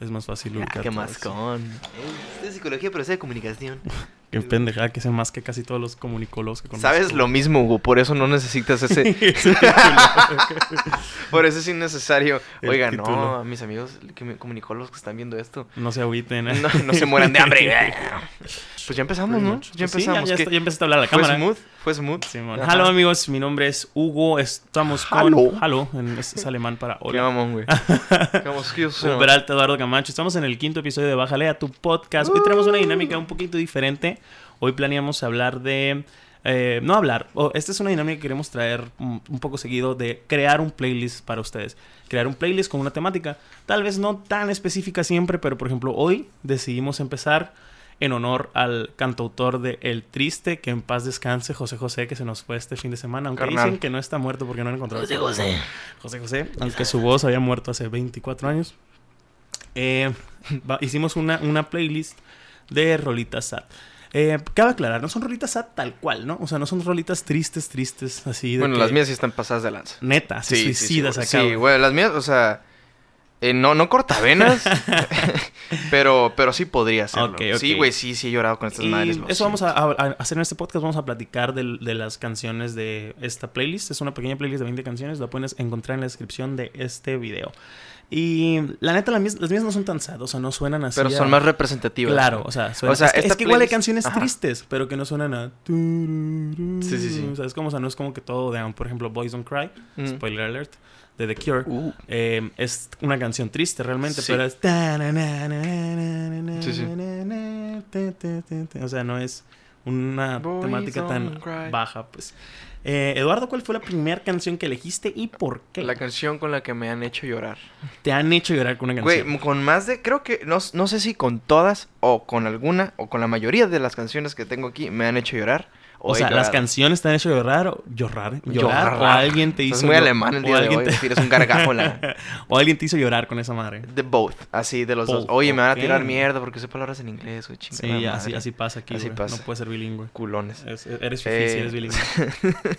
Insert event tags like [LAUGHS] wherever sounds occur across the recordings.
Es más fácil Ah, ubicar qué más eso. con. Es de psicología, pero es de comunicación. [LAUGHS] Qué pendejada que sé más que casi todos los comunicólogos que conozco. Sabes lo mismo, Hugo, por eso no necesitas ese. [LAUGHS] [LAUGHS] Por eso es innecesario. El Oiga, título. no, a mis amigos comunicólogos que están viendo esto. no se agüiten. ¿eh? No, no se mueran de hambre. Pues ya empezamos, ¿no? Ya Pues sí, empezamos. ya, ya, ya empezaste a hablar a la ¿Fue cámara. smooth? ¿Fue smooth? Ajá. Halo amigos, mi nombre es Hugo. Estamos con Halo. Es, es alemán para Qué hola. güey. Qué mamón, soy- Hugo Peralta, Eduardo Camacho. Estamos en el quinto episodio de Bájale a tu podcast. Hoy tenemos una dinámica un poquito diferente. Hoy planeamos hablar de. eh, no hablar. o esta es una dinámica que queremos traer un, un poco seguido de crear un playlist para ustedes. Crear un playlist con una temática. Tal vez no tan específica siempre, pero por ejemplo, hoy decidimos empezar en honor al cantautor de El Triste, que en paz descanse, José José, que se nos fue este fin de semana. Aunque Carnal. dicen que no está muerto porque no han encontrado. José José. José José, aunque su voz había muerto hace 24 años. Eh, va- hicimos una, una playlist de rolitas sad. Eh, cabe aclarar, no son rolitas sad tal cual, ¿no? O sea, no son rolitas tristes, tristes, así de Bueno, que- las mías sí están pasadas de lanza. Neta, suicidas güey. acá. Sí, güey, las mías, o sea, eh, no, no cortavenas, [LAUGHS] pero, pero sí podría serlo. Ok, ok. Sí, güey, sí, sí he llorado con estas Y madres. eso vamos a, hacer en este podcast. Vamos a platicar del- de, las canciones de esta playlist. Es una pequeña playlist de 20 canciones. La puedes encontrar en la descripción de este video. Y la neta, las mías, las mías no son tan sad. O sea, no suenan así. Pero a- son más representativas. Claro, o sea, suena- O sea, es, que, es esta que igual hay canciones Ajá. tristes, pero que no suenan a... Sí, Sí, sí. O sea, es como, o sea, no es como que todo down. Por ejemplo, Boys Don't Cry, Mm. spoiler alert, de The Cure. Uh, eh, es una canción triste realmente, Sí. pero es... Sí, sí. O sea, no es una Boys temática tan cry. baja, pues. Eh, Eduardo, ¿cuál fue la primera canción que elegiste y por qué? la canción con la que me han hecho llorar. Te han hecho llorar con una canción. Güey, con más de, creo que, no, no sé si con todas o con alguna o con la mayoría de las canciones que tengo aquí me han hecho llorar. O sea, las canciones te han hecho llorar, o- llorar, llorar, Llorar. o alguien te hizo Estás muy alemán el o día de alguien hoy. te- es un gargajo en la... [LAUGHS] o alguien te hizo llorar con esa madre. De both, así de los dos. Oye, me van a tirar mierda porque sé palabras en inglés, güey. Sí, así, pasa aquí, Así pasa. No puedes ser bilingüe. Culones. Es- eres fifi Eh, si eres bilingüe. [LAUGHS]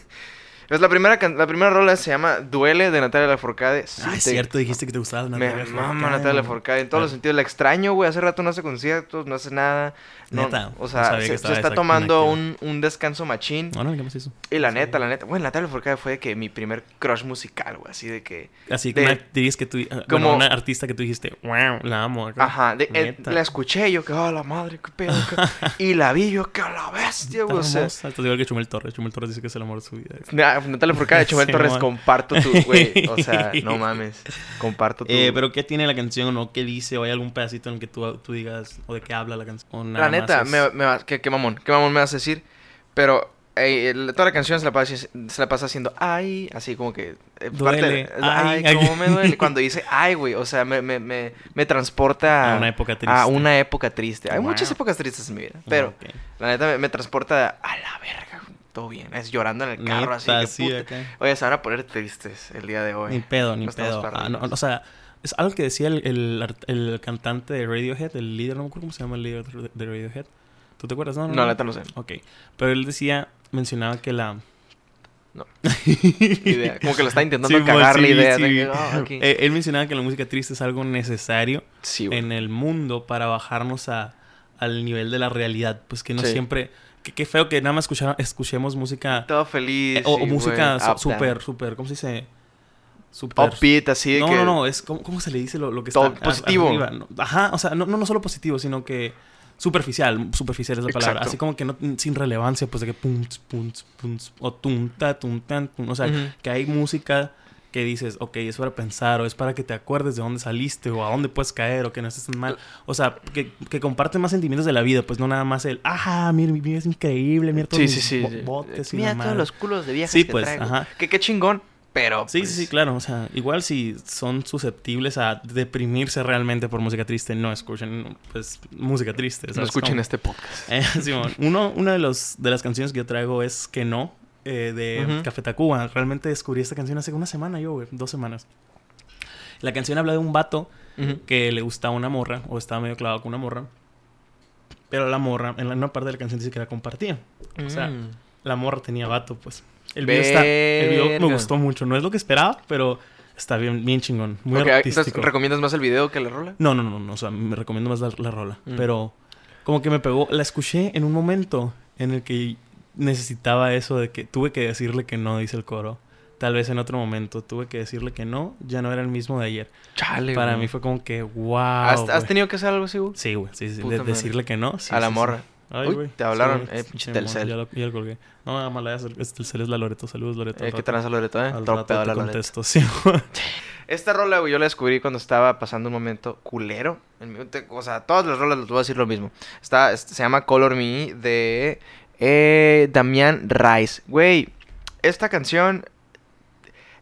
Pues la primera, la primera rola se llama Duele de Natalia Lafourcade. Sí, ah, es cierto, dijiste que te gustaba Me Natalia mama Lafourcade, Natalia güey. Lafourcade. En todos los Ah. sentidos la extraño, güey. Hace rato no hace conciertos, no hace nada. No, Neta, O sea, se, está tomando un, un descanso machín. No, no, ¿qué más hizo? Y la neta, la neta. Bueno, Natalia Lafourcade fue de que mi primer crush musical, güey. Así de que... Así de- una actriz que tú... ah, Bueno, como- una artista que tú dijiste, wow, la amo. acá. Ajá, de, eh, la escuché yo que, oh, la madre, qué pedo. qué-". [LAUGHS] y la vi yo que, a la bestia, güey. O sea, es igual que Chumel Torres. Chumel Torres dice que es el amor de su vida. Na- Natalia Lafourcade, Chumel Sí, Torres, comparto tu, güey. O sea, [LAUGHS] no mames. Comparto tu... Eh, pero ¿qué tiene la canción o qué dice? ¿O hay algún pedacito en el que tú, tú digas o de qué habla la canción? La neta, más es- me, me va- qué, qué mamón, qué mamón me vas a decir. Pero eh, toda la canción se la, pasa, se la pasa haciendo ay, así como que. eh, Duele, ay, ay, cómo ay. me duele. [LAUGHS] Cuando dice ay, güey, o sea, me, me, me, me transporta A una época triste. a una época triste. Hay Wow. muchas épocas tristes en mi vida, pero Ok. la neta me, me transporta a la verga, todo bien. Es llorando en el carro, así que sí, puta. acá. Oye, se van a poner tristes el día de hoy. Ni pedo, ni No pedo. Ah, no, o sea, es algo que decía el, el, el cantante de Radiohead, el líder, no me acuerdo cómo se llama el líder de Radiohead. ¿Tú te acuerdas? No, No, la neta no sé. Ok. Pero él decía, mencionaba que la... No. [LAUGHS] Idea. Como que lo está intentando Sí, cagar la sí, idea. sí. de que. Eh, él mencionaba que la música triste es algo necesario sí, en el mundo para bajarnos a, al nivel de la realidad. Pues que no Sí. siempre... que- Qué feo que nada más escuchar- escuchemos música... Todo feliz. eh, o, música súper, súper... ¿Cómo se dice? Súper... Upbeat, así de no, que... no, no, es como, ¿cómo se le dice lo, lo que está positivo. arriba? Ajá, o sea, no, no, no solo positivo, sino que superficial, superficial es la palabra. Exacto. Así como que no, sin relevancia, pues de que tss, pum, tss, o tum, ta, tum, tan, tum. O sea, que hay música que dices, ok, es para pensar, o es para que te acuerdes de dónde saliste, o a dónde puedes caer, o que no estés tan mal. O sea, que, que comparte más sentimientos de la vida, pues no nada más el, ajá, mira, mi vida es increíble, mira todos Sí, mis sí, sí. bo- sí. botes y Mira todos madre". los culos de viejas Sí, que pues, traigo. ajá. Que qué chingón, pero... Sí, pues, sí, sí, claro. O sea, igual si son susceptibles a deprimirse realmente por música triste, no escuchen pues música triste. No ¿sabes escuchen cómo? este podcast. [LAUGHS] Eh, Simón, uno, una de, los, de las canciones que yo traigo es Que No, eh, de Ujú. Café Tacuba. Realmente descubrí esta canción hace una semana yo, güey, dos semanas. La canción habla de un vato Ujú. que le gustaba una morra, o estaba medio clavado con una morra. Pero la morra, en la- una parte de la canción dice que la compartía. O sea, Mm. la morra tenía vato, pues. El video, está, el video me gustó mucho. No es lo que esperaba, pero Está bien, bien chingón. Muy Ok, artístico. ¿recomiendas más el video que la rola? No, no, no, no. O sea, me recomiendo más la, la rola. Mm. Pero como que me pegó. La escuché en un momento en el que necesitaba eso de que tuve que decirle que no, dice el coro. Tal vez en otro momento tuve que decirle que no, ya no era el mismo de ayer. Chale, Para güey. mí fue como que, wow. ¿Has, has tenido que hacer algo así, güey? Sí, güey, sí, sí. De- madre. decirle que no. sí, A la sí, sí. morra. Ay, Uy, güey. te hablaron, Sí, eh, sí, pinche sí, Telcel. Ya lo, ya lo colgué. No, mala, es el Telcel es la Loreto. Saludos, Loreto. Eh, ¿Qué tranza Loreto, eh? Al rato te la contesto, [LAUGHS] sí. Esta rola, güey, yo la descubrí cuando estaba pasando un momento culero. En mi- te- o sea, todas las rolas les voy a decir lo mismo. Está, es- se llama Color Me de eh, Damián Rice. Güey, esta canción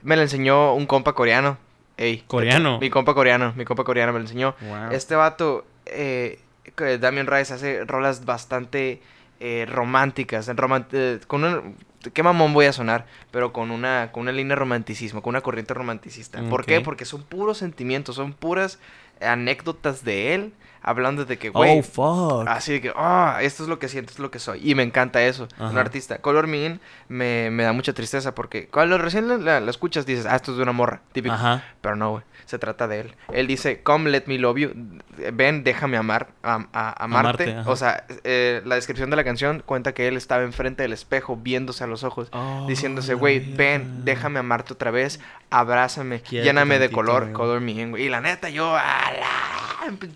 me la enseñó un compa coreano. Ey, Coreano. Mi compa coreano, mi compa coreano me la enseñó. Wow. Este vato, eh, que Damien Rice hace rolas bastante eh, románticas, en roman- eh, con un, qué mamón voy a sonar, pero con una, con una línea de romanticismo, con una corriente romanticista. ¿Por qué? Porque son puros sentimientos, son puras anécdotas de él, hablando de que, güey, Oh, fuck. Así de que, ah, esto es lo que siento, esto es lo que soy. Y me encanta eso, un artista. Color Me In me, me da mucha tristeza porque cuando recién la, la- la escuchas dices, ah, esto es de una morra, típico. Ajá. Pero no, güey, se trata de él. Él dice, come, let me love you. Ven, déjame amar, a, a- amarte. O sea, eh, la descripción de la canción cuenta que él estaba enfrente del espejo, viéndose a los ojos. Oh, Diciéndose, güey, ven, déjame amarte otra vez, abrázame, lléname de color, color me. Y la neta, yo, a la...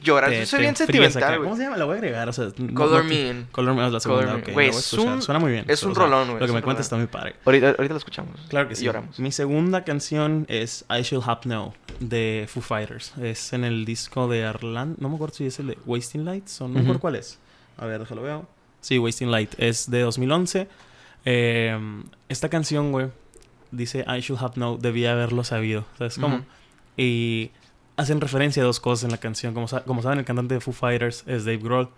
llorar. Te- Yo soy te bien sentimental, güey. ¿Cómo se llama? La voy a agregar. O sea, no- Color no Me te- In. Color Me In es la segunda. Color Me ok, In. la Güey, voy a es escuchar. un- Suena muy bien. es un O sea, rolón, güey, Lo que me cuentas está muy padre. Ahorita, ahorita lo escuchamos. Claro que sí. Lloramos. Mi segunda canción es I Shall Have Know de Foo Fighters. Es en el disco de Arlan. No me acuerdo si es el de Wasting Lights o no me acuerdo cuál es. A ver, déjalo veo. Sí, Wasting Light. Es de 2011. Eh, esta canción, güey, dice I Should Have Know. Debía haberlo sabido. ¿Sabes cómo? Ujú. Y hacen referencia a dos cosas en la canción. Como, sa- como saben, el cantante de Foo Fighters es Dave Grohl.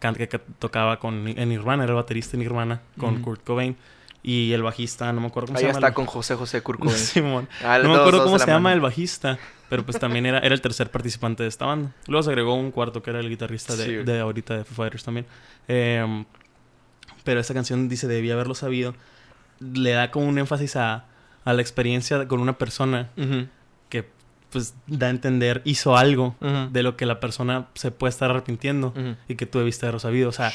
Que ca- tocaba con, en Nirvana, era el baterista en Nirvana con. Kurt Cobain. Y el bajista, no me acuerdo cómo Ahí se llama. está el- con José José. [LAUGHS] Simón. Ah, No me acuerdo cómo se la llama el bajista, pero pues también era, era el tercer participante de esta banda. Luego se agregó un cuarto que era el guitarrista de, Sí. de ahorita de Foo Fighters también. Em, pero esta canción dice, debía haberlo sabido. Le da como un énfasis a, a la experiencia con una persona que pues da a entender, hizo algo de lo que la persona se puede estar arrepintiendo y que tú debiste haberlo sabido. O sea,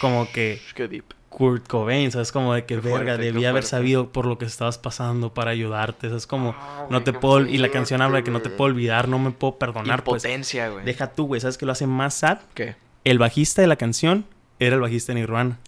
como que Qué deep. Kurt Cobain, ¿sabes? Como de que, Qué verga, fuerte, debía haber sabido por lo que estabas pasando para ayudarte. ¿Sabes? Como, Ah, no te puedo... Y la canción habla de que no te puedo olvidar, no me puedo perdonar. Pues, Impotencia, güey. deja tú, güey. ¿Sabes que lo hace más sad? ¿Qué? El bajista de la canción era el bajista de Nirvana.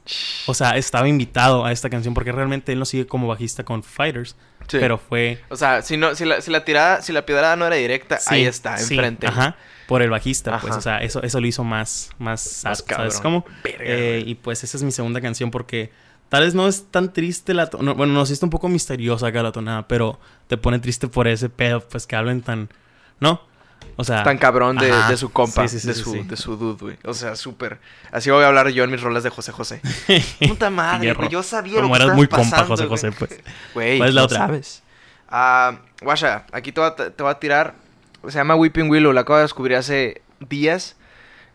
O sea, estaba invitado a esta canción porque realmente él no sigue como bajista con Fighters. Sí. Pero fue... O sea, si no, si la, si la tirada, si la piedrada no era directa, sí, ahí está, sí, enfrente. Ajá. Por el bajista, pues. O sea, eso, eso lo hizo más... Más sad, Más ¿sabes? cabrón. Como... Verga, Eh, y pues esa es mi segunda canción porque tal vez no es tan triste la tonada. bueno, no, sí está un poco misteriosa acá la tonada, pero te pone triste por ese pedo, pues que hablen tan. ¿No? O sea. Tan cabrón de, de su compa, Sí, sí, sí, de, su, de su dude, güey. O sea, súper. Así voy a hablar yo en mis rolas de José José. [LAUGHS] Puta madre, güey. Yo sabía Como lo que eras muy compa, José. José, pues. [LAUGHS] Güey, ¿Cuál es la ¿quién otra? sabes? Ah, guasha, aquí te voy, a, te voy a tirar. Se llama Weeping Willow. La acabo de descubrir hace días.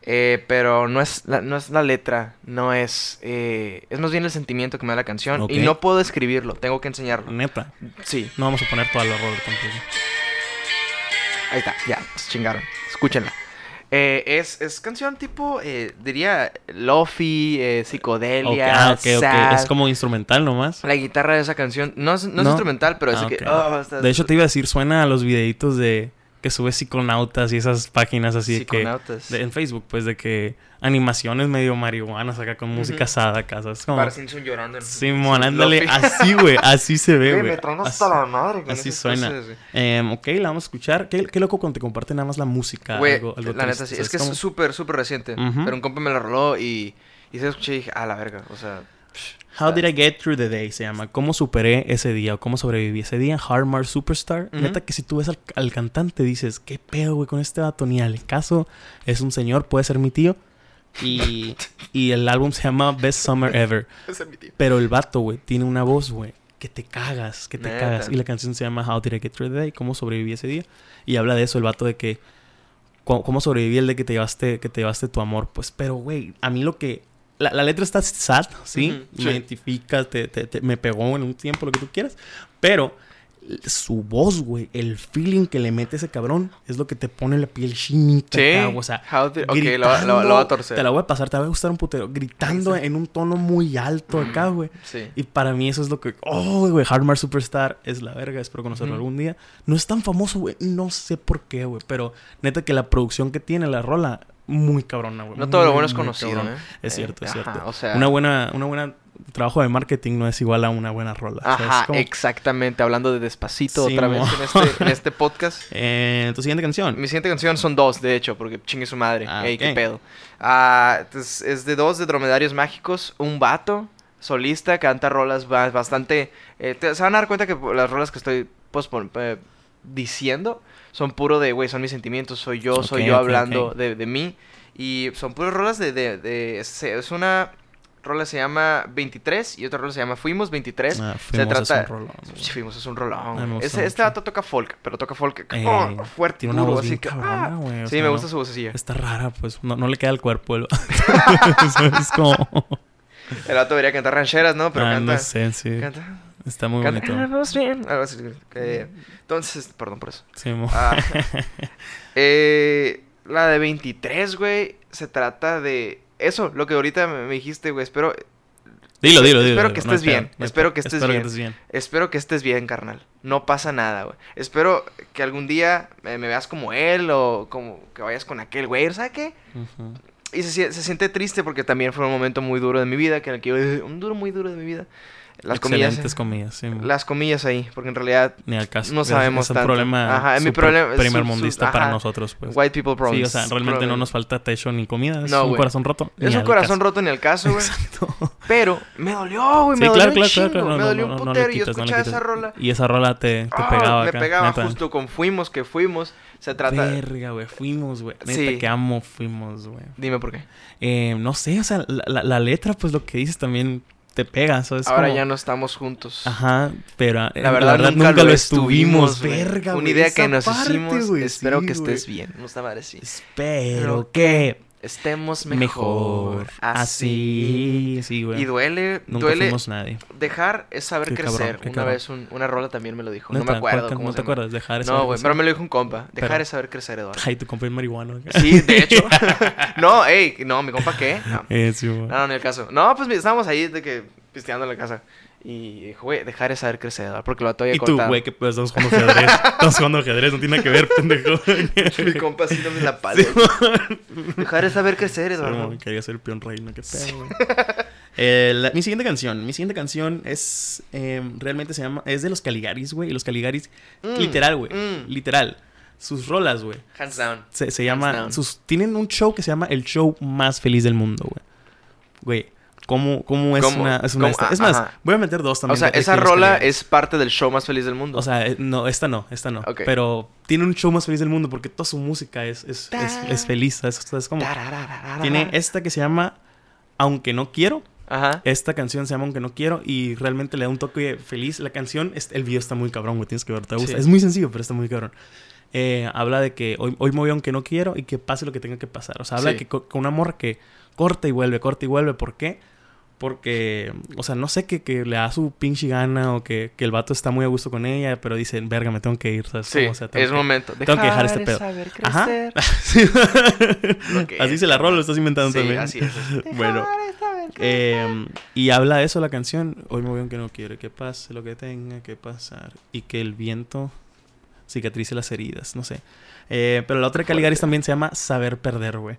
eh, pero no es, la, no es la letra. No es. eh, es más bien el sentimiento que me da la canción. Y no puedo escribirlo. Tengo que enseñarlo. Neta. Sí. No vamos a poner toda la rola tampoco. Ahí está. Ya. Se chingaron. Escúchenla. Eh, es, es canción tipo, eh, diría, lofi, eh, psicodelia, ah, ok, ok. sad. Es como instrumental nomás. La guitarra de esa canción no es, no es instrumental, pero es Ah, que... oh, De hecho, te iba a decir, suena a los videitos de que sube psiconautas y esas páginas así de que. De- en Facebook, pues de que animaciones medio marihuanas acá con música Ujú. sad acá, ¿sabes? Como. Simpson llorando. en- Simón, ándale, así, güey, así se ve, Güey, hasta la madre así suena. cosas. Em, ok, la vamos a escuchar. Qué, qué loco cuando te comparten nada más la música. Güey, algo, algo la neta triste, sí. Es ¿sabes que cómo? es súper, súper reciente. Pero un compa me la roló y... Y se escuché y dije, ah, la verga. O sea... How did I get through the day se llama. ¿Cómo superé ese día o cómo sobreviví ese día? Hardmar Superstar. Ujú. Neta que si tú ves al, al cantante dices, ¿qué pedo, güey, con este vato? Ni al caso. Es un señor, puede ser mi tío. Y, y el álbum se llama Best Summer Ever. [LAUGHS] Ese es mi tío. Pero el vato, güey, tiene una voz, güey, que te cagas, que te Neta. cagas. Y la canción se llama How Did I Get Through the Day, cómo sobreviví ese día. Y habla de eso, el vato de que cómo, cómo sobreviví el de que te llevaste, que te llevaste tu amor. Pues, pero, güey, a mí lo que la, la letra está sad, ¿sí? Sí. Me identifica, te, te- te- me pegó en un tiempo, lo que tú quieras. Pero su voz, güey, el feeling que le mete ese cabrón es lo que te pone la piel chinita. Sí. o sea, How did- ok, lo, gritando, lo- lo voy a torcer. Te la voy a pasar, te va a gustar un putero. Gritando en un tono muy alto acá, güey. Sí. Y para mí eso es lo que... Oh, güey, Hardmar Superstar es la verga. Espero conocerlo Ujú. algún día. No es tan famoso, güey. No sé por qué, güey. Pero neta que la producción que tiene la rola, muy cabrona, güey. No todo lo Muy, bueno es conocido. ¿eh? Es Eh, cierto, es ajá, cierto. o sea- Una buena... Una buena trabajo de marketing no es igual a una buena rola. o sea, Ajá, como- exactamente. Hablando de Despacito Sí, otra vez en este, [LAUGHS] en este podcast. Eh, tu siguiente canción. Mi siguiente canción son dos, de hecho, porque chingue su madre. Ah, Ey, qué pedo. Ah, es de dos de Dromedarios Mágicos. Un vato, solista, canta rolas ba- bastante... eh, te- se van a dar cuenta que las rolas que estoy pues, pon- eh, diciendo son puro de, güey, son mis sentimientos, soy yo, soy Ok, yo hablando ok. De, de mí. Y son puras rolas de... de, de- es, es una rola se llama 23 y otra rola se llama Fuimos 23. Ah, se Fuimos es trata... un rolón. Sí, Fuimos es un rolón. Ah, este mucho. vato toca folk, pero toca folk Eh, oh, fuerte tiene una duro, voz así que... cabrona, ah. güey, o Sí, me no- gusta su vocecilla. Está rara, pues. No, no le queda el cuerpo. el- [LAUGHS] es como... El vato debería cantar rancheras, ¿no? Pero Ah, canta... no sé, sí. Canta... Está muy bonito. Bien. Algo así. Eh, entonces, perdón por eso. Sí, Ah, [LAUGHS] eh, la de 23, güey, se trata de... Eso, lo que ahorita me me dijiste, güey. Espero, Dilo, dilo, dilo. espero dilo, que no estés bien, no espero que estés Espero bien. que estés bien. espero que estés bien, carnal. No pasa nada, güey. Espero que algún día me veas como él o como que vayas con aquel güey, ¿sabes qué? Y se, sie- se siente triste porque también fue un momento muy duro de mi vida, que en el que yo, un duro muy duro de mi vida. Las comillas, Excelentes comillas, sí. las comillas ahí, porque en realidad Ni al caso. no Es- sabemos Es un tanto. problema Ajá, es mi problema- es primer mundista para ajá. nosotros, pues. white people problems. Sí, o sea, realmente no nos falta techo ni comida. Es No, un corazón roto. Es un corazón caso. roto ni al caso, güey. Exacto. [LAUGHS] Pero me dolió, güey, Sí, me dolió claro, un claro, chingo, claro, claro. me dolió no, un putero y yo escuchaba esa rola. Y esa rola te, te Ah, pegaba me acá, pegaba neta. justo con Fuimos, que fuimos. Se trata... Verga, güey. Fuimos, güey. Neta que amo fuimos, güey. Dime por qué. Eh, no sé, o sea, la letra, pues lo que dices también te pega, ¿sabes? Ahora Como- ya no estamos juntos. Ajá, pero eh, La verdad, nunca, lo estuvimos, güey. Verga, Una idea que nos parte, hicimos. Espero sí, que estés bien. No está mal así. Espero Pero que Estemos mejor. mejor. Así. Así, sí, güey. Y duele, Nunca duele. fuimos nadie. Dejar es saber Qué crecer. cabrón, una cabrón. vez un- una rola también me lo dijo. No me acuerdo ¿cuál can- cómo ¿No se te acuerdas? Dejar esa No, güey, pero me lo dijo un compa. Dejar Pero- es saber crecer, Eduardo. Ay, tu compa es marihuano. [LAUGHS] Sí, de hecho. [LAUGHS] no, ey, no, mi compa, ¿qué? No, [LAUGHS] Eh, sí, no, no, ni el caso. No, pues estábamos ahí de que pisteando en la casa. Y dijo, güey, dejar es saber crecer, porque lo vato había Y tú, güey, que pues estamos jugando ajedrez. [LAUGHS] estamos jugando ajedrez, no tiene nada que ver, pendejo. Mi compa así me la pared. dejar es saber crecer, Eduardo. Pero, quería ser peón reina, qué pedo, güey. Eh, la- mi siguiente canción, mi siguiente canción es eh, realmente se llama es de los Caligaris, güey, y los Caligaris Mm, literal, güey, mm. literal. Sus rolas, güey. Hands down. Se, se llama down. sus tienen un show que se llama el show más feliz del mundo, güey. Güey, ¿cómo, cómo es ¿Cómo? una es una. Es Ah, más, ajá. voy a meter dos también. O sea, esa rola es parte del show más feliz del mundo. O sea, eh, no, esta no, esta no. Pero tiene un show más feliz del mundo porque toda su música es, es, es, es feliz. Es, es como. Tiene esta que se llama Aunque no quiero. Ajá. Esta canción se llama Aunque no quiero. Y realmente le da un toque feliz. La canción, es- el video está muy cabrón, güey. Tienes que ver, te gusta. Sí. Es muy sencillo, pero está muy cabrón. Eh, habla de que hoy, hoy me voy aunque no quiero y que pase lo que tenga que pasar. O sea, habla Sí. de que co- con una morra que corta y vuelve, corta y vuelve. ¿Por qué? Porque, o sea, no sé que, que le da su pinche gana o que, que el vato está muy a gusto con ella, pero dicen, verga, me tengo que ir, ¿sabes? Sí, o sea, tengo es que- momento. tengo que dejar este pedo. saber Ajá. crecer. [LAUGHS] Sí. Que así es, se la rola, lo estás inventando Sí, también. así es. [LAUGHS] bueno, Dejar saber eh, y habla de eso la canción. Hoy me voy aunque no quiero, que pase lo que tenga que pasar. Y que el viento cicatrice las heridas, no sé. Eh, pero la otra de Caligaris también se llama Saber Perder, güey.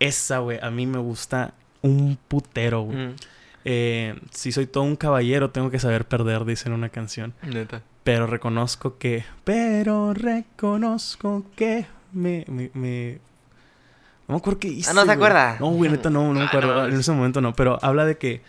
Esa, güey, a mí me gusta un putero, güey. ujú. Eh, si soy todo un caballero, tengo que saber perder, dice en una canción. Neta. Pero reconozco que. Pero reconozco que me. me, me- No me acuerdo qué hice. Ah, ¿no te güey. acuerdas? No, güey, neta, no, no me Ah, acuerdo. no, en es- ese momento no. Pero habla de que.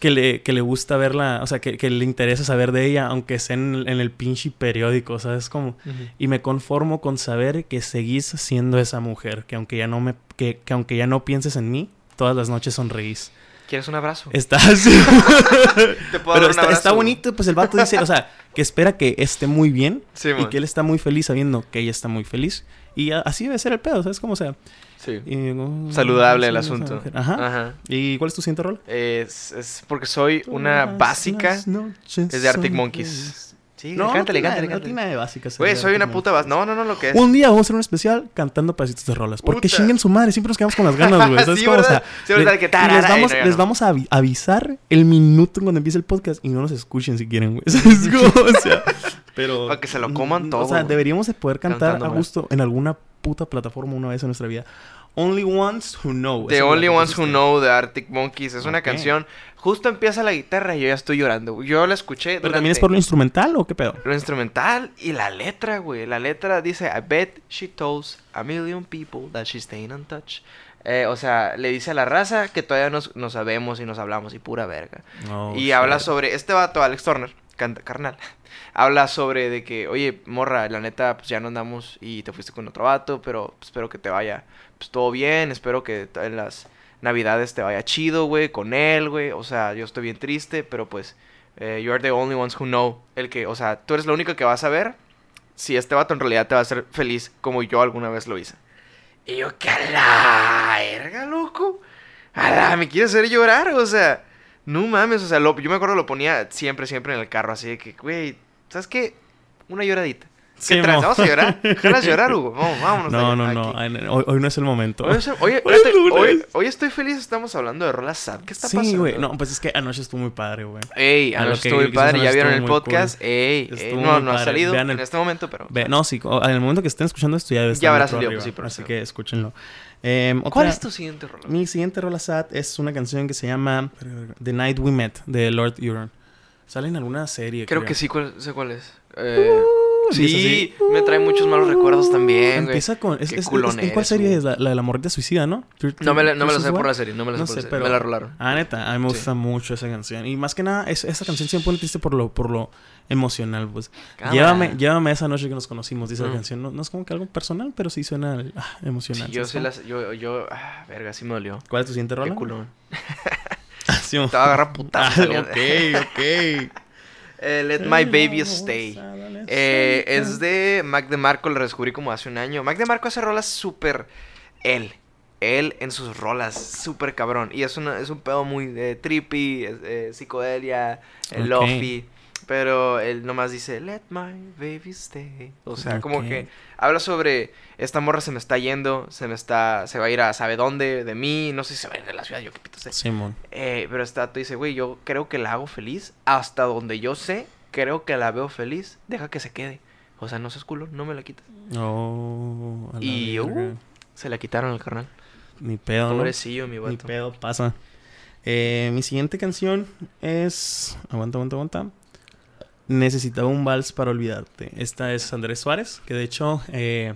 Que le, que le gusta verla. O sea, que, que le interesa saber de ella, aunque sea en, en el pinche periódico, ¿sabes? Como. Y me conformo con saber que seguís siendo esa mujer. Que aunque ya no me. Que, que aunque ya no pienses en mí, todas las noches sonreís. ¿Quieres un abrazo? Estás. [LAUGHS] Te puedo Pero dar un está, abrazo. está bonito, pues el vato dice, o sea, que espera que esté muy bien Sí, y que él está muy feliz sabiendo que ella está muy feliz. Y así debe ser el pedo, ¿sabes cómo sea? Sí. Y, oh, Saludable el asunto. Ajá. Ajá. ¿Y cuál es tu siguiente rol? Es, es porque soy una básica. Es de Arctic Monkeys. Sí, No, cántale, no cántale, no tiene nada de básicas. Güey, soy una puta bas. No, no, no, lo que es. Un día vamos a hacer un especial cantando pedacitos de rolas. Porque Puta. chinguen su madre, siempre nos quedamos con las ganas, [LAUGHS] güey. ¿Sabes Sí, cómo? O ¿verdad? sea, Sí, ¿verdad? Que y tarara, les vamos, y no, ya les no. vamos a avi- avisar el minuto cuando empiece el podcast y no nos escuchen si quieren, güey. [LAUGHS] ¿Sabes cómo? O sea, [LAUGHS] pero... Para que se lo coman todo, O sea, güey. deberíamos de poder cantar Cantando a gusto en alguna puta plataforma una vez en nuestra vida. Only Ones Who Know. The Only Ones Who. Know de Arctic Monkeys. Es una canción. Justo empieza la guitarra y yo ya estoy llorando. Yo la escuché. ¿Pero también es por lo instrumental o qué pedo? Lo instrumental y la letra, güey. La letra dice, I bet she tells a million people that she's staying in touch. Eh, o sea, le dice a la raza que todavía nos, nos sabemos y nos hablamos y pura verga. Oh, y habla sobre, este vato, Alex Turner, carnal, [LAUGHS] habla sobre de que, oye, morra, la neta, pues ya no andamos y te fuiste con otro vato, pero pues, espero que te vaya, pues todo bien, espero que en las navidades te vaya chido, güey, con él, güey. O sea, yo estoy bien triste, pero pues, eh, you are the only ones who know. El que, o sea, tú eres lo único que vas a ver si este vato en realidad te va a hacer feliz como yo alguna vez lo hice. Y yo, que a la loco. A la, me quiere hacer llorar, o sea. No mames, o sea, lo- yo me acuerdo lo ponía siempre, siempre en el carro, así de que, güey, ¿sabes qué? Una lloradita. ¿Qué Sí. ¿Vamos a llorar? ¿Jalas llorar, Hugo? [LAUGHS] Vamos, vámonos. No, no, no. aquí. ay, no, Hoy, hoy no es el momento. [LAUGHS] Hoy hoy- estoy feliz, estamos hablando de rolas sad. ¿Qué está sí, pasando? güey. No, pues es que anoche estuvo muy padre, güey. Ey, anoche estuvo muy padre, ya vieron el podcast. cool. Ey, no, no ha salido en este momento, pero. Ve- no, sí, en el momento que estén escuchando esto ya debe estar Ya habrá salido, arriba, pues sí, pero Así sí. que escúchenlo. Em, ¿Cuál es tu siguiente rola? Mi siguiente rola sad es una canción que se llama The Night We Met de Lord Huron. Sale en alguna serie. Creo creo. que sí, cuál- sé cuál es. Eh, empieza sí, me trae muchos malos recuerdos también, güey. Empieza con. Es, Qué es- es- culón ¿En cuál serie es? La, la de la morrita suicida, ¿no? No me la, no me la sé por la serie, no me la sé por sé, la serie. pero- Me la rolaron. Ah, neta, a mí me Sí. gusta mucho esa canción. Y más que nada, es, esa canción siempre pone triste por lo, por lo emocional, pues. Cámara. Llévame, llévame esa noche que nos conocimos, dice la Mm. canción. No, no es como que algo personal, pero sí suena ah, emocional. Sí, yo ¿sabes sí las... Yo, yo... Ah, verga, sí me dolió. ¿Cuál es tu siguiente rola? Qué culón. [LAUGHS] Ah, Te va a agarrar [LAUGHS] Ah, putazo. ok, ok. Eh, Let My Baby Stay. Eh, es de Mac DeMarco, lo descubrí como hace un año. Mac DeMarco hace rolas súper él. Él en sus rolas, súper cabrón. Y es, una, es un pedo muy eh, trippy, es- eh, psicodelia, lofi. Pero él nomás dice, Let my baby stay. O sea, como que habla sobre esta morra se me está yendo, se me está, se va a ir a sabe dónde, de mí, no sé si se va a ir de la ciudad, yo qué pito sé. Simón. Eh, pero este dato dice, güey, yo creo que la hago feliz. Hasta donde yo sé, creo que la veo feliz. Deja que se quede. O sea, no seas culo, no me la quitas. Oh, la Y, uh, Se la quitaron al carnal. Ni pedo, ¿no? Pobrecillo, mi Ni vato. pedo, pasa. Eh, mi siguiente canción es. Aguanta, aguanta, aguanta. Necesitaba un vals para olvidarte. Esta es Andrés Suárez, que de hecho eh,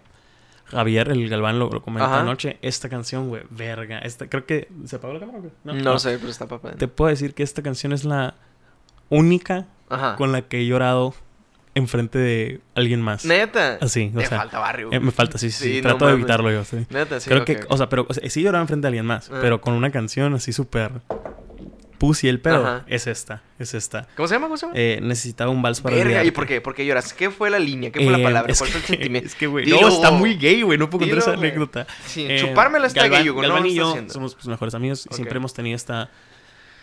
Javier, el Galván, lo, lo comentó Ajá. anoche. Esta canción, güey, verga. Esta, creo que. ¿Se apagó la cámara? o qué? No, sé, pero está papá. Te puedo decir que esta canción es la única Ajá. con la que he llorado enfrente de alguien más. Neta. Así, o Te sea. falta barrio. eh, me falta, sí, sí. sí. Sí, no Trato de evitarlo yo, sí. Neta, sí. Creo que, o sea, pero o sea, sí lloraba enfrente de alguien más, Ah. pero con una canción así súper pussy el pedo. Ajá. Es esta, es esta. ¿Cómo se llama? ¿Cómo se llama? Eh, necesitaba un vals para Verga, olvidarte. ¿y por qué? ¿Por qué lloras? ¿Qué fue la línea? ¿Qué fue la Eh, palabra? es ¿Cuál fue el que- sentimiento? Es que, güey, Dilo. no, está muy gay, güey. No puedo contar Dilo, esa güey. anécdota. Sí, Eh, chupármela está Galván- gay, Hugo, no Galván lo y estás yo haciendo. somos pues, mejores amigos y Ok. siempre hemos tenido esta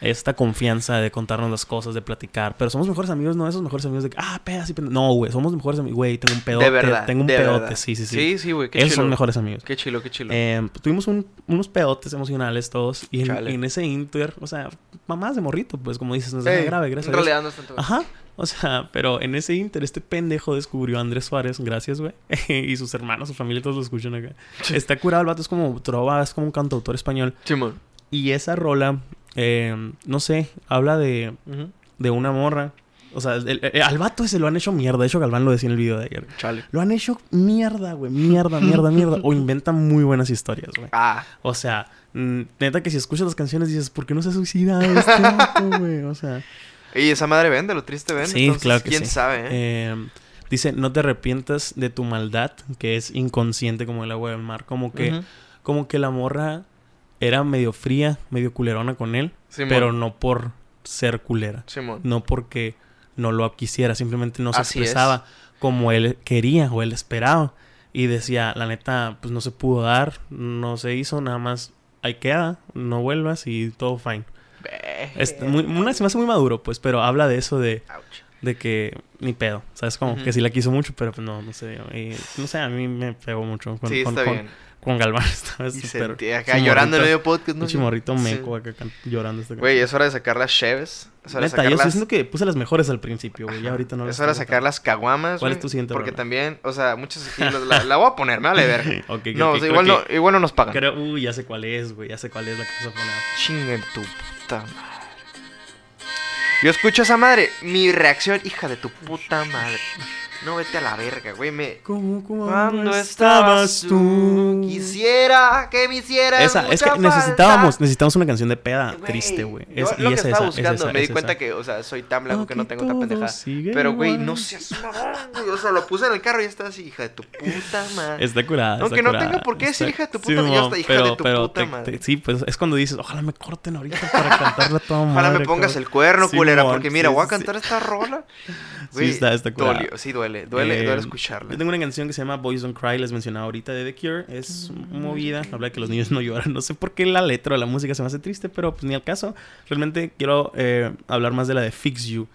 esta confianza de contarnos las cosas, de platicar. Pero somos mejores amigos, no esos mejores amigos de que, ah, pedas y pendejas. No, güey, somos mejores amigos. Güey, tengo un pedote. de verdad. Tengo un de pedote, verdad. sí, sí, sí. Sí, sí, güey. Qué Esos chilo. son mejores amigos. Qué chilo, qué chilo. Eh, tuvimos un- unos pedotes emocionales todos. Y en, ese inter, o sea, mamás de morrito, pues como dices, no es nada grave, gracias En a Dios. realidad no es tanto. Ajá. O sea, pero en ese inter, este pendejo descubrió a Andrés Suárez, gracias, güey. [LAUGHS] y sus hermanos, su familia, todos lo escuchan acá. Está curado el vato, es como trova, es como un cantautor español. Simón. Y esa rola, eh, no sé, habla de, de una morra. O sea, el- el- al vato ese lo han hecho mierda. De hecho, Galván lo decía en el video de ayer. Chale. Lo han hecho mierda, güey. Mierda, mierda, mierda. O inventan muy buenas historias, güey. Ah, O sea, neta que si escuchas las canciones dices, ¿por qué no se ha suicidado este güey? O sea... y esa madre vende, lo triste vende. Sí, entonces, claro que quién sí. sabe, ¿eh? Eh, dice, no te arrepientas de tu maldad, que es inconsciente como el agua del mar. Como que, como que la morra era medio fría, medio culerona con él, Simón. pero no por ser culera. Simón. No porque no lo quisiera, simplemente no se Así es. expresaba como él quería o él esperaba. Y decía, la neta, pues no se pudo dar, no se hizo, nada más ahí queda, no vuelvas y todo fine. Muy, una, se me hace muy maduro, pues, pero habla de eso de, de que ni pedo. ¿Sabes? Como que sí la quiso mucho, pero pues no, no sé. y, no sé, a mí me pegó mucho. Con, sí, con, está con- bien. Con Galván [LAUGHS] estaba Y acá llorando en medio podcast, ¿no? pinche morrito Sí. meco acá can- llorando. Esta Güey, es hora de sacar las cheves. Es hora de Neta, sacar yo las... diciendo que puse las mejores al principio, güey. Ya ahorita no las es hora de sacar las caguamas, ¿Cuál es güey, tu siguiente Porque rola? también, o sea, muchas [LAUGHS] la, la voy a poner, me vale ver. [LAUGHS] tan- Ok, no, ok, o sea, igual, no, igual no nos pagan. Creo, uy, ya sé cuál es, güey. Ya sé cuál es la que vas a poner. Chingue tu puta madre. Yo escucho esa madre, mi reacción, hija de tu puta madre. No vete a la verga, güey, me... ¿Cómo, cómo Cuando estabas tú, quisiera que me hiciera Esa, es que necesitábamos, falta. necesitamos una canción de peda Güey, triste, güey. Es- lo y que es estaba esa, es buscando, esa, me di cuenta que, o sea, soy tan blanco que no tengo todo pendeja. Pero, güey, no seas mamón, güey. O sea, lo puse en el carro y está así, hija de tu puta madre. Está curada. Aunque está no curada. tenga por qué decir Está- hija de tu Sí, puta, yo mo, hasta hija de tu puta te- madre. te- sí, pues es cuando dices, ojalá me corten ahorita para cantarla toda madre. Ojalá me pongas cabrón". el cuerno, culera, porque mira, voy a cantar esta rola. Sí, está- está curada. Sí, duele, duele, Eh, duele escucharla. Yo tengo una canción que se llama Boys Don't Cry, les mencionaba ahorita de The Cure. Es movida, habla de que los niños [LAUGHS] no lloran. No sé por qué la letra o la música se me hace triste, pero pues ni al caso. Realmente quiero eh, hablar más de la de Fix You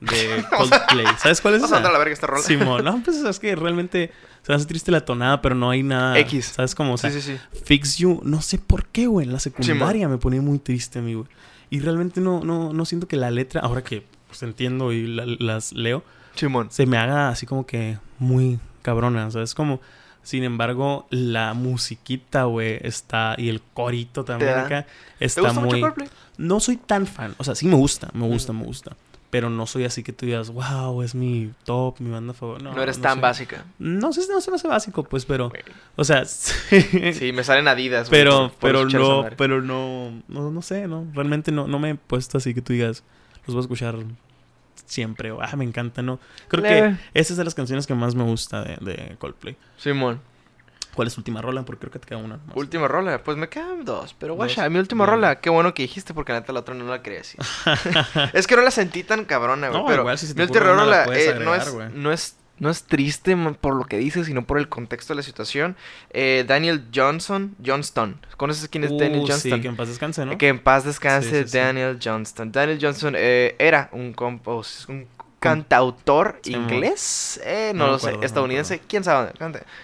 de [LAUGHS] Coldplay. ¿Sabes cuál es Vamos esa? a la verga esta rola. Simón, no, pues es que realmente se me hace triste la tonada, pero no hay nada. X. ¿Sabes cómo? O sea, sí, sí, sí. Fix You, no sé por qué, güey. En la secundaria me ponía muy triste, amigo. Y realmente no, no, no siento que la letra, ahora que pues, entiendo y la- las leo, Simón. se me haga así como que muy cabrona. O sea, es como. Sin embargo, la musiquita, güey, está. Y el corito también acá. ¿Te Está gusta muy. mucho Coldplay? No soy tan fan. O sea, sí me gusta, me gusta, Mm. me gusta. Pero no soy así que tú digas, wow, es mi top, mi banda favorita. No, No, eres no tan básica. No sé, no se me hace básico, pues, pero. O sea, [LAUGHS] sí. Me salen adidas. güey, pero, pero no, pero no, no, no sé, no. Realmente no, no me he puesto así que tú digas, los voy a escuchar siempre. O, ah, me encanta, no. Creo Leve. que esa es de las canciones que más me gusta de, de Coldplay. Simón. ¿Cuál es tu última rola? Porque creo que te queda una. más. Última rola, pues me quedan dos. Pero guacha, mi última rola, qué bueno que dijiste porque la neta la otra no la quería decir. [LAUGHS] es que no la sentí tan cabrona, güey. No, pero igual si se te mi última la rola eh, no, es, no, es, no es triste por lo que dices, sino por el contexto de la situación. Eh, Daniel Johnson, Johnston. ¿Conoces quién es Daniel Uh, Johnston? Sí, que en paz descanse, ¿no? Que en paz descanse Sí, sí, sí. Daniel Johnston. Daniel Johnston eh, era un, compos, un cantautor inglés. Eh, no, lo acuerdo, sé, estadounidense. ¿Quién sabe?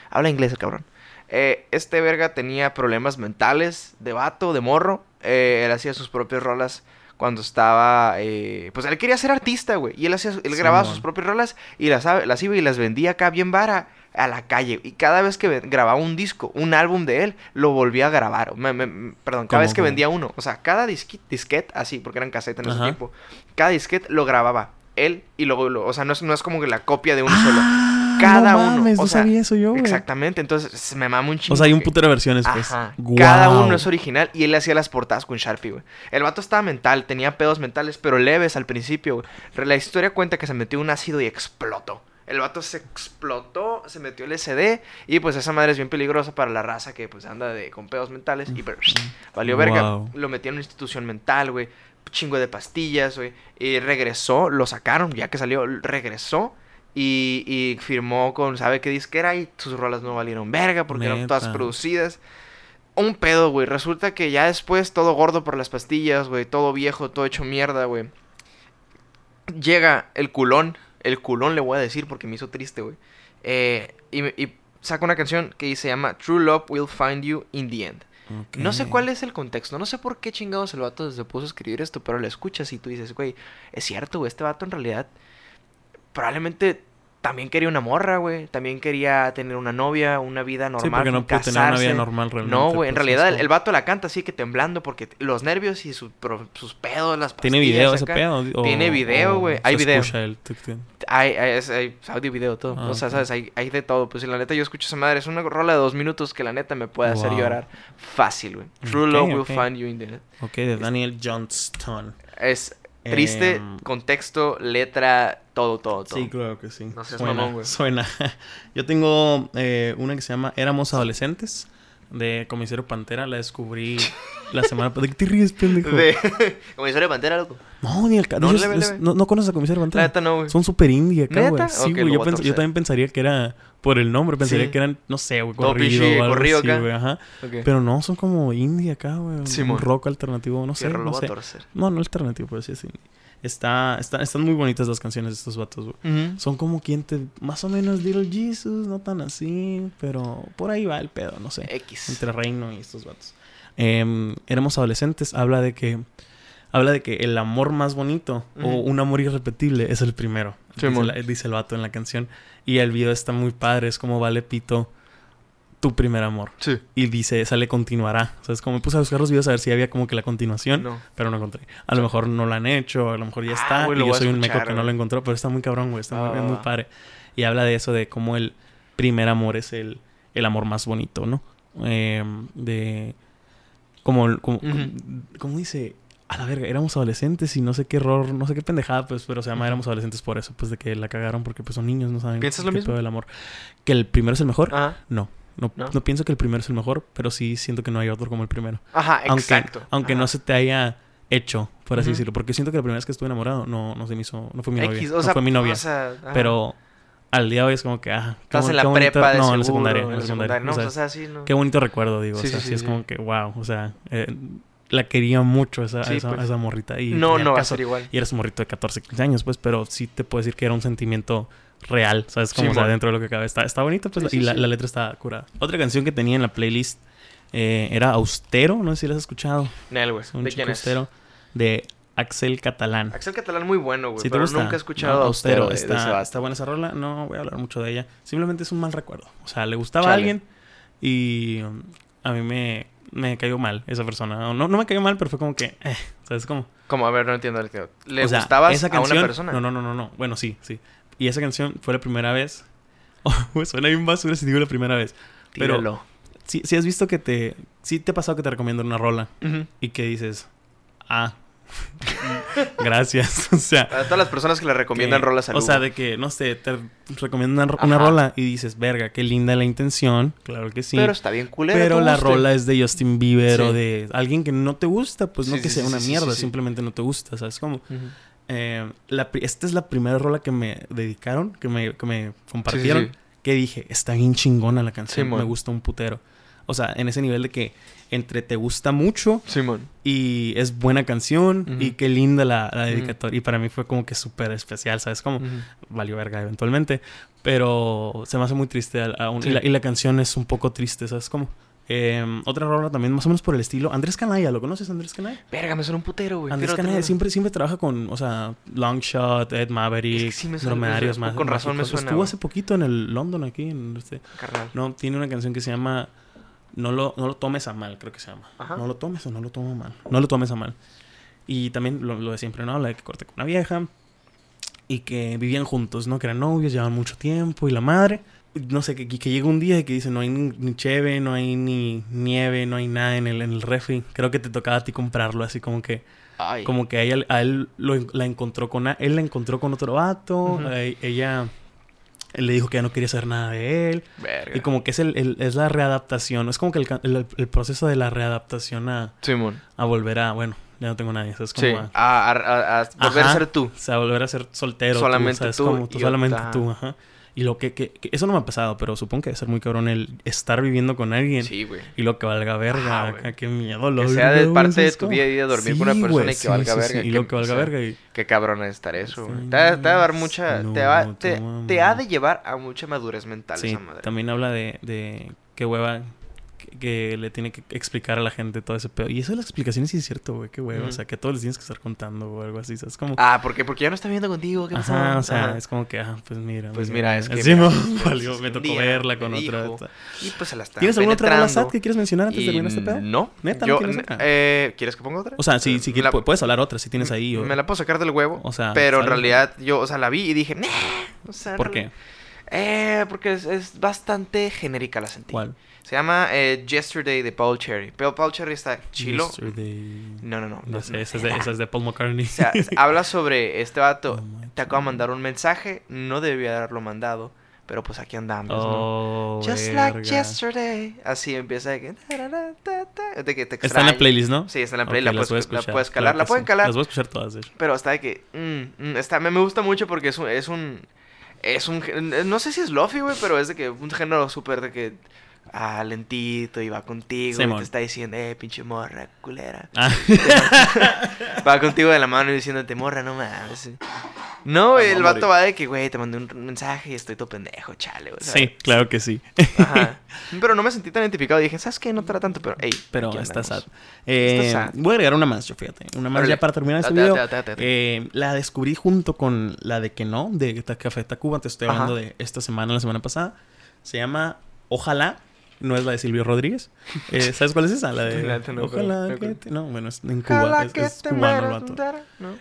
Habla inglés el cabrón. Eh, este verga tenía problemas mentales de vato, de morro. Eh, él hacía sus propias rolas cuando estaba... eh, pues él quería ser artista, güey. Y él, hacía, él grababa sus propias rolas y las, las iba y las vendía acá bien vara a la calle. Y cada vez que grababa un disco, un álbum de él, lo volvía a grabar. Me- me- perdón, cada ¿Cómo, vez que vendía uno. O sea, cada disquete, disquete así, porque eran casetas en ese tiempo. Cada disquete lo grababa él y luego, lo- o sea, no es, no es como que la copia de uno solo. Ah, Cada no uno, no sea, sabía eso yo, güey. Exactamente, entonces me mama un chingo. O sea, hay un putero de versiones, pues. Ajá. Cada uno es original y él hacía las portadas con Sharpie, güey. El vato estaba mental, tenía pedos mentales, pero leves al principio, güey. La historia cuenta que se metió un ácido y explotó. El vato se explotó, se metió el SD y pues esa madre es bien peligrosa para la raza que pues anda de, con pedos mentales y pero, valió verga. Wow. Lo metió en una institución mental, güey. Chingo de pastillas, güey. Y regresó, lo sacaron, ya que salió, regresó. Y, y firmó con, ¿sabe qué disquera? Y sus rolas no valieron verga porque eran todas producidas. Un pedo, güey. Resulta que ya después, todo gordo por las pastillas, güey. Todo viejo, todo hecho mierda, güey. Llega el culón. El culón le voy a decir porque me hizo triste, güey. Eh, y, y saca una canción que se llama True Love Will Find You in the End. No sé cuál es el contexto, no sé por qué chingados el vato se puso a escribir esto, pero lo escuchas y tú dices, güey, es cierto, güey, este vato en realidad probablemente también quería una morra, güey, también quería tener una novia, una vida normal, Sí, porque no puede tener una vida normal realmente. No, güey, en pues, realidad el, el vato la canta así que temblando porque los nervios y su- pro- sus pedos, las ¿Tiene pastillas video ese pedo? O- Tiene video, güey, hay se video. escucha el tic, tic? Hay, hay, es- hay audio y video, todo. Ah, o sea, sabes, hay, hay de todo. Pues y la neta yo escucho esa madre. Es una rola de dos minutos que la neta me puede hacer llorar fácil, güey. True Love Will. Find You in the. Ok, de Daniel Johnston. Es triste, Em, contexto, letra, todo, todo, todo. Sí, claro que sí. No seas suena, mamón, güey. suena. [LAUGHS] Yo tengo eh, una que se llama Éramos Adolescentes, de Comisario Pantera. La descubrí la semana... ¿De qué te ríes, pendejo? De... [LAUGHS] De Pantera, loco. No, ni el... ca- No, leve. No, no conoces a Comisario Pantera. neta no, güey. Son súper indie acá, güey. Sí, güey. yo, también pensaría que era por el nombre. Pensaría Sí. que eran, no sé, güey, corrido o algo corrido así, acá. güey. Ajá. Pero no, son como indie acá, güey. un rock alternativo, no sé, no sé. No, no alternativo, pero sí es indie. Está, está, están muy bonitas las canciones de estos vatos, güey. Son como quien te... Más o menos Little Jesus, no tan así, pero por ahí va el pedo, no sé. X. Entre Reino y estos vatos. Em, éramos adolescentes, habla de que... Habla de que el amor más bonito o un amor irrepetible es el primero. Sí, dice, la- dice el vato en la canción. Y el video está muy padre. Es como vale pito tu primer amor. Sí. Y dice, sale continuará. O sea, es como me puse a buscar los videos a ver si había como que la continuación. No. Pero no encontré. A lo mejor no lo han hecho, a lo mejor ya Ah, está. güey, y yo soy un meco que no lo encontró, pero está muy cabrón, güey. Está muy, Ah, muy va. padre. Y habla de eso, de cómo el primer amor es el, el amor más bonito, ¿no? Eh, de. Como, como, Ujú. como dice, a la verga, éramos adolescentes y no sé qué error, no sé qué pendejada, pues, pero se llama éramos adolescentes por eso, pues de que la cagaron porque pues son niños, no saben ¿Piensas qué lo mismo? pedo del amor. Que el primero es el mejor, Ajá. no. No, ¿No? no pienso que el primero es el mejor, pero sí siento que no hay otro como el primero. Ajá, Aunque, exacto. aunque Ajá. no se te haya hecho, por así Ujú. decirlo. Porque siento que la primera vez que estuve enamorado no, no se me hizo, no fue mi novia. X, o no sea, fue mi novia. o sea, pero al día de hoy es como que, ah, Estás en la qué bonito- prepa de No, en la secundaria. en la secundaria. No, o sea, o sea, sí, no. Qué bonito recuerdo, digo. Sí, o sea, sí, es como que, wow. O sea, eh, la quería mucho esa, esa, pues. esa morrita. Y no, no va a ser igual. Y eres un morrito de 14, 15 años, pues, pero sí te puedo decir que era un sentimiento real, ¿sabes? Como, Sí, o sea, dentro de lo que cabe. Está, está bonito, pues, Sí, sí, y la, sí. la letra está curada. Otra canción que tenía en la playlist eh, era Austero, no sé si la has escuchado. Nel, güey. Es ¿De quién es? austero de Axel Catalán. Axel Catalán muy bueno, güey. Pero gusta, nunca he escuchado ¿no? a Austero. de- de ese está, está buena esa rola. No voy a hablar mucho de ella. Simplemente es un mal recuerdo. O sea, le gustaba a alguien y um, a mí me, me cayó mal esa persona. No, no me cayó mal, pero fue como que, eh, ¿sabes cómo? Como, a ver, no entiendo el que... ¿Le O sea, gustabas esa a canción, una persona? No, no, no, no, no. Bueno, sí, sí. Y esa canción fue la primera vez. [LAUGHS] Oh, suena bien basura si digo la primera vez. Pero Tíralo. si, si has visto que te... Sí te ha pasado que te recomiendo una rola y que dices, ah, [LAUGHS] gracias. [LAUGHS] o sea, A todas las personas que le recomiendan que- rolas al O sea, de que, no sé, te recomiendan una, rola y dices, verga, qué linda la intención. Claro que sí. Pero Pero, está bien culera. la tu rola es de Justin Bieber o Sí. de alguien que no te gusta, pues no Sí, que sea sí, una mierda, sí. simplemente no te gusta, ¿sabes cómo? Eh, la esta es la primera rola que me dedicaron, que me, que me compartieron, sí. que dije, está bien chingona la canción, me gusta un putero. O sea, en ese nivel de que entre te gusta mucho Simón. y es buena canción y qué linda la, la dedicatoria. Y para mí fue como que súper especial, ¿sabes cómo? Ujú. valió verga eventualmente. Pero se me hace muy triste. a-. Y, la, y la canción es un poco triste, ¿sabes cómo? Eh, otra rola también más o menos por el estilo. Andrés Canaya, ¿lo conoces Andrés Canaya? Verga, me suena un putero, güey. Andrés tíralo. siempre, siempre trabaja con, o sea, Longshot, Ed Maverick, Es que sí me suena, Dromedarios me suena. más. Con razón me suena, Estuvo hace poquito en el London aquí. En este, Carnal. no, tiene una canción que se llama No lo, no lo tomes a mal, creo que se llama. Ajá. No lo tomes o no lo tomo mal. No lo tomes a mal. Y también lo, lo de siempre, ¿no? La de que corté con una vieja. Y que vivían juntos, ¿no? Que eran novios, llevaban mucho tiempo y la madre. No sé, que, que llega un día y que dice, no hay ni, ni cheve, no hay ni nieve, no hay nada en el, en el refri. Creo que te tocaba a ti comprarlo, así como que... Ay. Como que a ella, a él lo la encontró con... a- él la encontró con otro vato. Eh, ella... Él le dijo que ya no quería saber nada de él. Verga. Y como que es, el, el- es la readaptación. Es como que el, el- proceso de la readaptación a, Simón. a volver a... Bueno, ya no tengo nadie. ¿sabes? Como Sí. a, A, a- a- a volver a ser tú. o sea, volver a ser soltero. Solamente tú Como y solamente tú, ajá. Y lo que, que, que- Eso no me ha pasado, pero supongo que debe ser muy cabrón el estar viviendo con alguien. Sí, güey. Y lo que valga verga. Acá, qué miedo. Lo Que sea de parte de ¿sabes tu día a día dormir con una persona y que valga sí, verga, Y que- lo que valga o sea, verga. Y... Qué cabrón es estar eso, güey. Te, va- te va a dar mucha... no, te, va, te, te ha de llevar a mucha madurez mental Sí, esa madre. también habla de, de qué hueva que, le tiene que explicar a la gente todo ese pedo. Y eso de las explicaciones sí es cierto, güey, qué. Ujú. O sea, que todos les tienes que estar contando o algo así, ¿sabes? Como... Ah, ¿por qué? Porque ya no está viendo contigo. ¿Qué pasó? Ajá, o sea, Ajá. es como que, ah, pues mira. Pues mira, es que [LAUGHS] Sí, mira, no, [LAUGHS] pues, valió, es me tocó día verla con me otra. dijo. Y pues se la está ¿Tienes alguna otra rola sad que quieres mencionar antes de terminar este pedo? No. ¿Neta, no Yo, tienes n- otra? eh, ¿Quieres que ponga otra? O sea, sí, sí, Me la- pu- puedes hablar otra si tienes ahí. O, Me la puedo sacar del huevo. o sea, pero en realidad yo, o sea, la vi y dije, o sea, ¿Por qué? Eh, porque es, es bastante genérica la sentí. ¿Cuál? Se llama eh, Yesterday de Paul Cherry. Pero Paul Cherry está chilo. Yesterday. No, no, no. No no, sé, no. esa es, de, [LAUGHS] esa es de Paul McCartney. O sea, [LAUGHS] habla sobre este vato. Oh Te acabo de mandar un mensaje. No debía haberlo mandado. Pero pues aquí andamos, ¿no? Oh, Just like verga. yesterday. Así empieza de que. De que te Está en la playlist, ¿no? Sí, está en la playlist. la, las voy a puedes, la puedes claro calar. que la pueden sí. calar. Las voy a escuchar todas, de hecho. Pero está de que. mm, mm, está, me, me gusta mucho porque es un. Es un, es un no sé si es lofi, güey, pero es de que un género súper de que. Ah, lentito y va contigo y te está diciendo, eh, pinche morra, culera. Ah, [LAUGHS] Va contigo de la mano y diciéndote, morra, no mames. No, el vato va de que, güey, te mandé un mensaje y estoy todo pendejo, chale, güey. sí, claro que sí. Ajá. [LAUGHS] Pero no me sentí tan identificado. Dije, ¿sabes qué? No te tanto, pero, hey. Pero está sad. Eh, sad. Voy a agregar una más, yo fíjate. Una más ya para terminar este video. Eh, la descubrí junto con la de que no, de Café Tacuba. Te estoy hablando Ajá. de esta semana, la semana pasada. Se llama Ojalá. No es la de Silvio Rodríguez. Eh, [LAUGHS] ¿Sabes cuál es esa? La de La no, Ojalá que te... No, bueno, es en Cuba. Ojalá Es, que es te cubano el vato.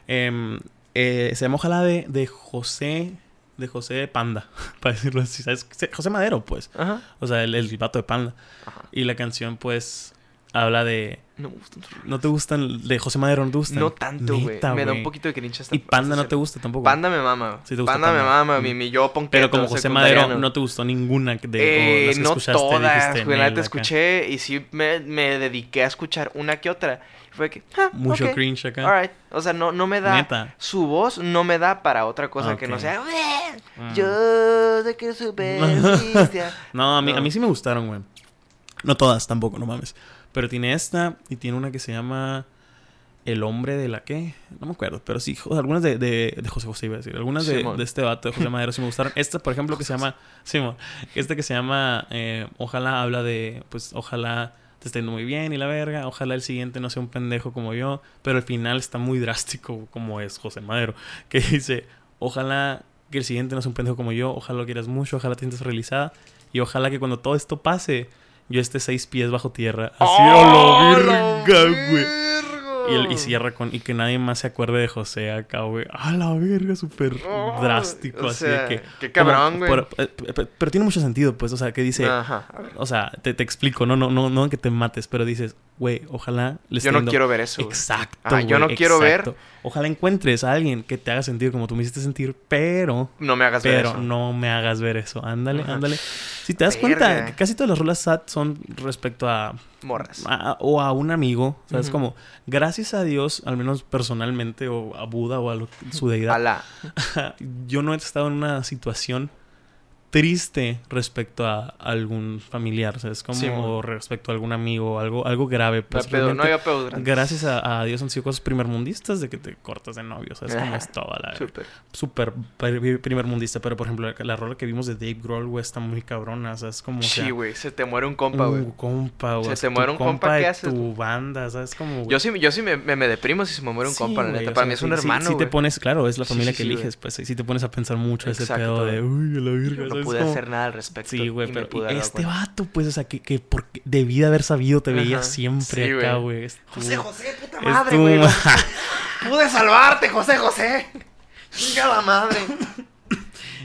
Em, eh, se llama Ojalá de, de José... De José Panda, [LAUGHS] para decirlo así. ¿sabes? José Madero, pues. Ajá. O sea, el, el vato de Panda. Ajá. Y la canción, pues, habla de... No me gustan sus ¿No te gustan? De José Madero no te gustan. No tanto, güey. Me da un poquito de cringe hasta Y Panda no te gusta tampoco. Panda me mama. Sí te gusta Panda, me mama. Mm. Mi, mi yo ponqueto Pero como José Madero no te gustó ninguna de Eh, las que no escuchaste, todas, dijiste, güey. La "Nel, neta acá". escuché y sí me, me dediqué a escuchar una que otra. Fue que, ah, Mucho ok, cringe acá. alright. O sea, no, no me da. Neta. Su voz no me da para otra cosa que no sea. Mm. Yo sé que supersticia. [LAUGHS] No, a mí, No. a mí sí me gustaron, güey. No todas tampoco, no mames. Pero tiene esta y tiene una que se llama El hombre de la qué. No me acuerdo, pero sí, algunas de, de, de José José iba a decir. Algunas de, de este vato de José Madero sí me gustaron. Esta, por ejemplo, que se llama. Simón. Esta que se llama eh, Ojalá habla de. Pues ojalá te esté yendo muy bien y la verga. Ojalá el siguiente no sea un pendejo como yo. Pero al final está muy drástico como es José Madero. Que dice: Ojalá que el siguiente no sea un pendejo como yo. Ojalá lo quieras mucho. Ojalá te sientas realizada. Y ojalá que cuando todo esto pase, yo esté seis pies bajo tierra. Así ¡Oh, a la verga, güey. Y, el- y cierra con. Y que nadie más se acuerde de José acá, güey. A la verga, súper Oh, drástico. o así sea, de que. qué cabrón, güey. eh, pe- pe- pero tiene mucho sentido, pues. O sea, que dice. Ajá. ver. O sea, te, te explico, no, no, no, no que te mates, pero dices, güey, ojalá les Yo no quiero ver eso. Exacto. Ajá, yo no quiero ver- exacto. Ojalá encuentres a alguien que te haga sentir como tú me hiciste sentir, pero. No me hagas ver Pero eso. no me hagas ver eso. Ándale, Ajá. ándale. Si te das cuenta, que casi todas las rolas sad son respecto a Morras. a- o a un amigo, ¿sabes? Ujú. Como, gracias a Dios, al menos personalmente, o a Buda o a lo- su deidad, Alá. [LAUGHS] yo no he estado en una situación triste respecto a algún familiar, ¿sabes? Como Sí, o respecto a algún amigo, algo, algo grave. No, Pues, pedo, no había grandes. gracias a, a Dios han sido cosas primermundistas de que te cortas de novio, ¿sabes? Como Ajá. es toda la súper pri- primermundista, pero por ejemplo, la, la rola que vimos de Dave Grohl, güey, está muy cabrona, o sea, es como... o sea, Sí, güey. Se te muere un compa, güey. un compa, güey. Se te muere un compa, ¿qué haces, Tu banda, ¿sabes? Como. Yo sí, yo sí me, me, me deprimo si se me muere un Sí, compa, la neta. Para mí es un hermano, Sí, te pones, claro, es la familia que eliges, pues sí te pones a pensar mucho ese pedo de, uy, la virga, no pude Como- hacer nada al respecto. Sí, güey, pero este vato, pues, o sea, que, que porque debí de haber sabido, te veía Ajá. siempre Sí, acá, güey. José, José, puta madre, güey. [LAUGHS] Pude salvarte, José, José. Chinga la madre. [LAUGHS]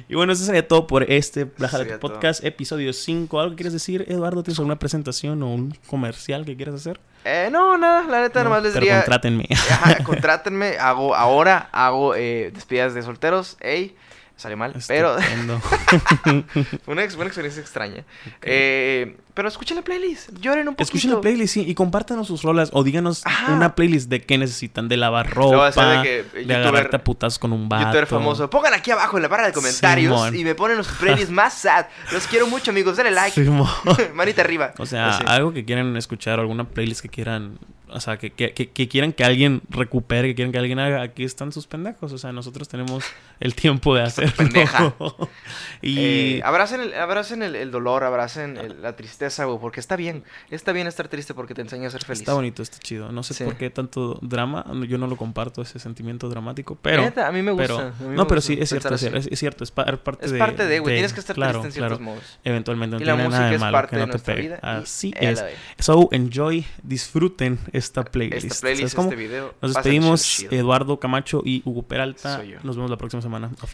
Y bueno, eso sería todo por este sería tu Podcast, episodio 5. ¿Algo que quieres decir, Eduardo? ¿Tienes alguna presentación o un comercial que quieras hacer? Eh, no, nada, la neta, No, nomás les pero diría. contrátenme. Ajá, [LAUGHS] contrátenme, hago ahora, hago eh, despedidas de solteros, ey, salió mal, pero fue [LAUGHS] una, una experiencia extraña. Eh, pero escuchen la playlist, lloren un poquito. Escuchen la playlist sí, y compártanos sus rolas o díganos Ajá. una playlist de qué necesitan, de lavar ropa, de de, que, agarrarte a putas con un vato. Youtuber famoso. Pongan aquí abajo en la barra de comentarios Simón. y me ponen su playlist [LAUGHS] más sad. Los quiero mucho, amigos. Denle like. [LAUGHS] Manita arriba. O sea, algo que quieran escuchar, alguna playlist que quieran, o sea, que, que, que- quieran que alguien recupere, que quieran que alguien haga, aquí están sus pendejos. O sea, nosotros tenemos el tiempo de hacerlo. pendeja. [LAUGHS] y Eh, abracen el, abracen el, el dolor, abracen el- la tristeza, güey, porque está bien. Está bien estar triste porque te enseña a ser feliz. está bonito, está chido. No sé Sí. por qué tanto drama. Yo no lo comparto, ese sentimiento dramático. Pero, Neta, a mí me gusta. pero a mí me no, pero sí, es cierto, es, es, es cierto, es pa- es parte Es de... parte de, güey. Tienes que estar claro, triste en ciertos claro. modos. Eventualmente, no Y la tiene música nada de es malo parte que no te pegue. Así es. So, enjoy, disfruten esta playlist. Este video. Nos despedimos. Eduardo Camacho y Hugo Peralta. Nos vemos la próxima semana. Auf.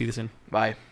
Bye.